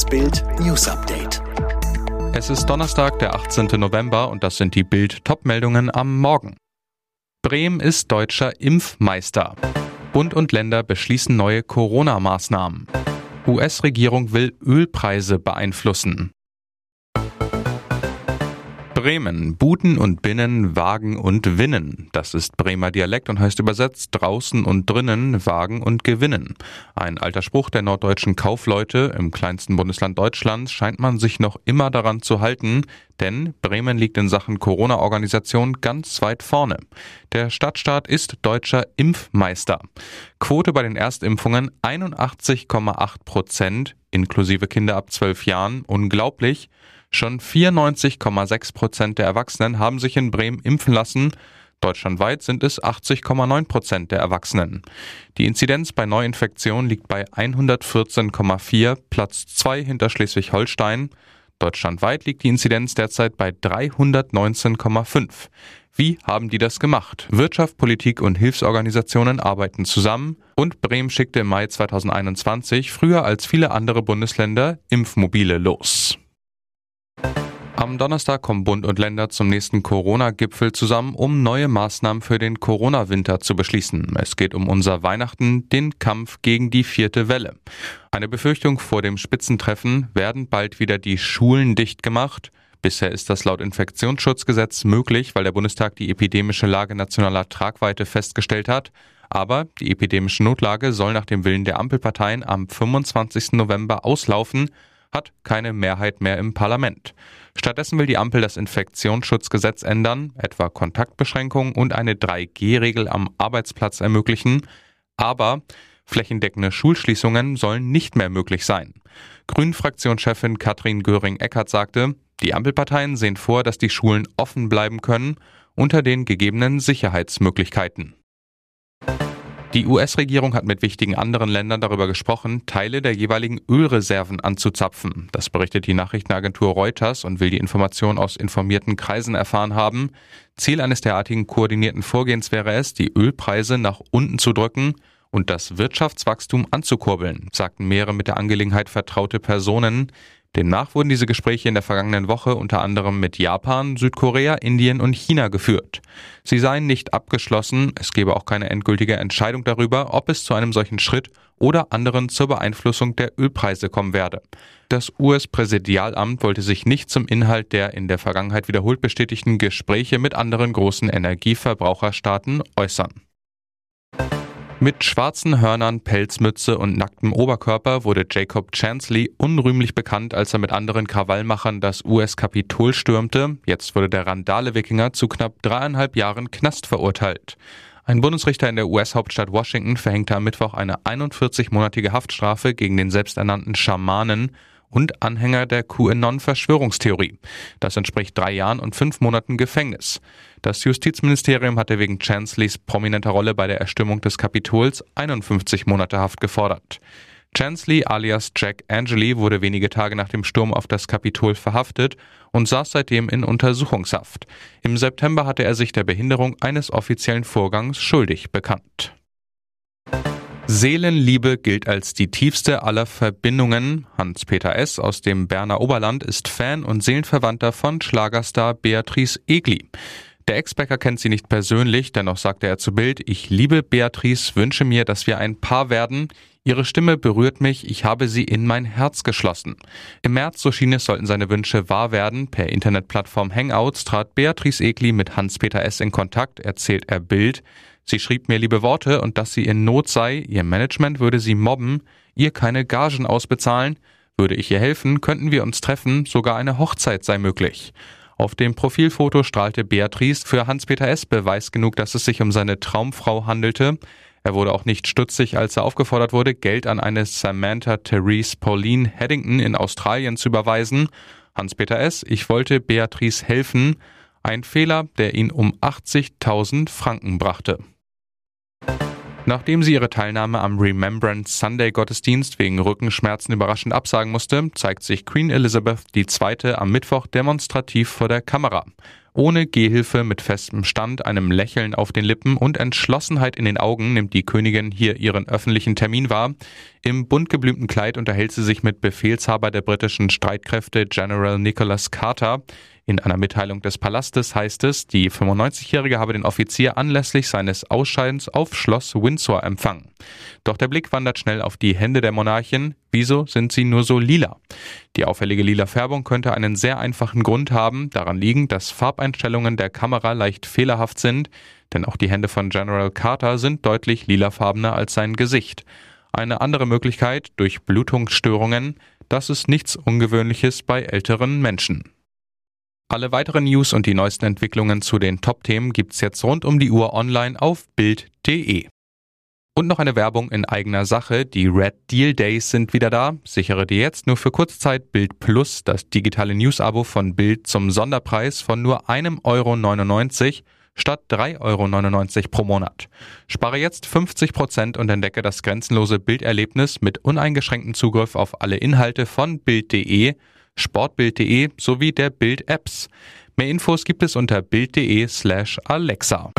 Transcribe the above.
Das Bild News Update. Es ist Donnerstag, der 18. November und das sind die Bild Topmeldungen am Morgen. Bremen ist deutscher Impfmeister. Bund und Länder beschließen neue Corona-Maßnahmen. US-Regierung will Ölpreise beeinflussen. Bremen. Buten und Binnen, Wagen und Winnen. Das ist Bremer Dialekt und heißt übersetzt draußen und drinnen, Wagen und Gewinnen. Ein alter Spruch der norddeutschen Kaufleute. Im kleinsten Bundesland Deutschlands scheint man sich noch immer daran zu halten, denn Bremen liegt in Sachen Corona-Organisation ganz weit vorne. Der Stadtstaat ist deutscher Impfmeister. Quote bei den Erstimpfungen 81,8 Prozent, inklusive Kinder ab 12 Jahren. Unglaublich. Schon 94,6 Prozent der Erwachsenen haben sich in Bremen impfen lassen. Deutschlandweit sind es 80,9 Prozent der Erwachsenen. Die Inzidenz bei Neuinfektionen liegt bei 114,4, Platz 2 hinter Schleswig-Holstein. Deutschlandweit liegt die Inzidenz derzeit bei 319,5. Wie haben die das gemacht? Wirtschaft, Politik und Hilfsorganisationen arbeiten zusammen und Bremen schickte im Mai 2021 früher als viele andere Bundesländer Impfmobile los. Am Donnerstag kommen Bund und Länder zum nächsten Corona-Gipfel zusammen, um neue Maßnahmen für den Corona-Winter zu beschließen. Es geht um unser Weihnachten, den Kampf gegen die vierte Welle. Eine Befürchtung vor dem Spitzentreffen, werden bald wieder die Schulen dicht gemacht? Bisher ist das laut Infektionsschutzgesetz möglich, weil der Bundestag die epidemische Lage nationaler Tragweite festgestellt hat. Aber die epidemische Notlage soll nach dem Willen der Ampelparteien am 25. November auslaufen hat keine Mehrheit mehr im Parlament. Stattdessen will die Ampel das Infektionsschutzgesetz ändern, etwa Kontaktbeschränkungen und eine 3G-Regel am Arbeitsplatz ermöglichen. Aber flächendeckende Schulschließungen sollen nicht mehr möglich sein. Grünen-Fraktionschefin Katrin Göring-Eckardt sagte, die Ampelparteien sehen vor, dass die Schulen offen bleiben können unter den gegebenen Sicherheitsmöglichkeiten. Die US-Regierung hat mit wichtigen anderen Ländern darüber gesprochen, Teile der jeweiligen Ölreserven anzuzapfen. Das berichtet die Nachrichtenagentur Reuters und will die Information aus informierten Kreisen erfahren haben. Ziel eines derartigen koordinierten Vorgehens wäre es, die Ölpreise nach unten zu drücken und das Wirtschaftswachstum anzukurbeln, sagten mehrere mit der Angelegenheit vertraute Personen. Demnach wurden diese Gespräche in der vergangenen Woche unter anderem mit Japan, Südkorea, Indien und China geführt. Sie seien nicht abgeschlossen, es gebe auch keine endgültige Entscheidung darüber, ob es zu einem solchen Schritt oder anderen zur Beeinflussung der Ölpreise kommen werde. Das US-Präsidialamt wollte sich nicht zum Inhalt der in der Vergangenheit wiederholt bestätigten Gespräche mit anderen großen Energieverbraucherstaaten äußern. Mit schwarzen Hörnern, Pelzmütze und nacktem Oberkörper wurde Jacob Chansley unrühmlich bekannt, als er mit anderen Krawallmachern das US-Kapitol stürmte. Jetzt wurde der Randale-Wikinger zu knapp dreieinhalb Jahren Knast verurteilt. Ein Bundesrichter in der US-Hauptstadt Washington verhängte am Mittwoch eine 41-monatige Haftstrafe gegen den selbsternannten Schamanen und Anhänger der QAnon-Verschwörungstheorie. Das entspricht drei Jahren und fünf Monaten Gefängnis. Das Justizministerium hatte wegen Chancellys prominenter Rolle bei der Erstimmung des Kapitols 51 Monate Haft gefordert. Chansley alias Jack Angeli wurde wenige Tage nach dem Sturm auf das Kapitol verhaftet und saß seitdem in Untersuchungshaft. Im September hatte er sich der Behinderung eines offiziellen Vorgangs schuldig bekannt. Seelenliebe gilt als die tiefste aller Verbindungen. Hans-Peter S. aus dem Berner Oberland ist Fan und Seelenverwandter von Schlagerstar Beatrice Egli. Der Ex-Bäcker kennt sie nicht persönlich, dennoch sagte er zu Bild, ich liebe Beatrice, wünsche mir, dass wir ein Paar werden. Ihre Stimme berührt mich, ich habe sie in mein Herz geschlossen. Im März, so schien es, sollten seine Wünsche wahr werden. Per Internetplattform Hangouts trat Beatrice Egli mit Hans-Peter S. in Kontakt, erzählt er Bild. Sie schrieb mir liebe Worte und dass sie in Not sei, ihr Management würde sie mobben, ihr keine Gagen ausbezahlen, würde ich ihr helfen, könnten wir uns treffen, sogar eine Hochzeit sei möglich. Auf dem Profilfoto strahlte Beatrice für Hans-Peter S. Beweis genug, dass es sich um seine Traumfrau handelte. Er wurde auch nicht stutzig, als er aufgefordert wurde, Geld an eine Samantha Therese Pauline Haddington in Australien zu überweisen. Hans-Peter S., ich wollte Beatrice helfen. Ein Fehler, der ihn um 80.000 Franken brachte. Nachdem sie ihre Teilnahme am Remembrance Sunday Gottesdienst wegen Rückenschmerzen überraschend absagen musste, zeigt sich Queen Elizabeth II. am Mittwoch demonstrativ vor der Kamera. Ohne Gehhilfe, mit festem Stand, einem Lächeln auf den Lippen und Entschlossenheit in den Augen nimmt die Königin hier ihren öffentlichen Termin wahr. Im bunt geblümten Kleid unterhält sie sich mit Befehlshaber der britischen Streitkräfte General Nicholas Carter. In einer Mitteilung des Palastes heißt es, die 95-Jährige habe den Offizier anlässlich seines Ausscheidens auf Schloss Windsor empfangen. Doch der Blick wandert schnell auf die Hände der Monarchin. Wieso sind sie nur so lila? Die auffällige lila Färbung könnte einen sehr einfachen Grund haben, daran liegen, dass Farbeinstellungen der Kamera leicht fehlerhaft sind, denn auch die Hände von General Carter sind deutlich lilafarbener als sein Gesicht. Eine andere Möglichkeit durch Blutungsstörungen, das ist nichts Ungewöhnliches bei älteren Menschen. Alle weiteren News und die neuesten Entwicklungen zu den Top-Themen gibt's jetzt rund um die Uhr online auf Bild.de. Und noch eine Werbung in eigener Sache. Die Red Deal Days sind wieder da. Sichere dir jetzt nur für Kurzzeit Bild Plus, das digitale News-Abo von Bild zum Sonderpreis von nur einem Euro 99 statt 3,99 Euro pro Monat. Spare jetzt 50 Prozent und entdecke das grenzenlose Bilderlebnis mit uneingeschränktem Zugriff auf alle Inhalte von Bild.de sportbild.de sowie der Bild-Apps. Mehr Infos gibt es unter bild.de slash Alexa.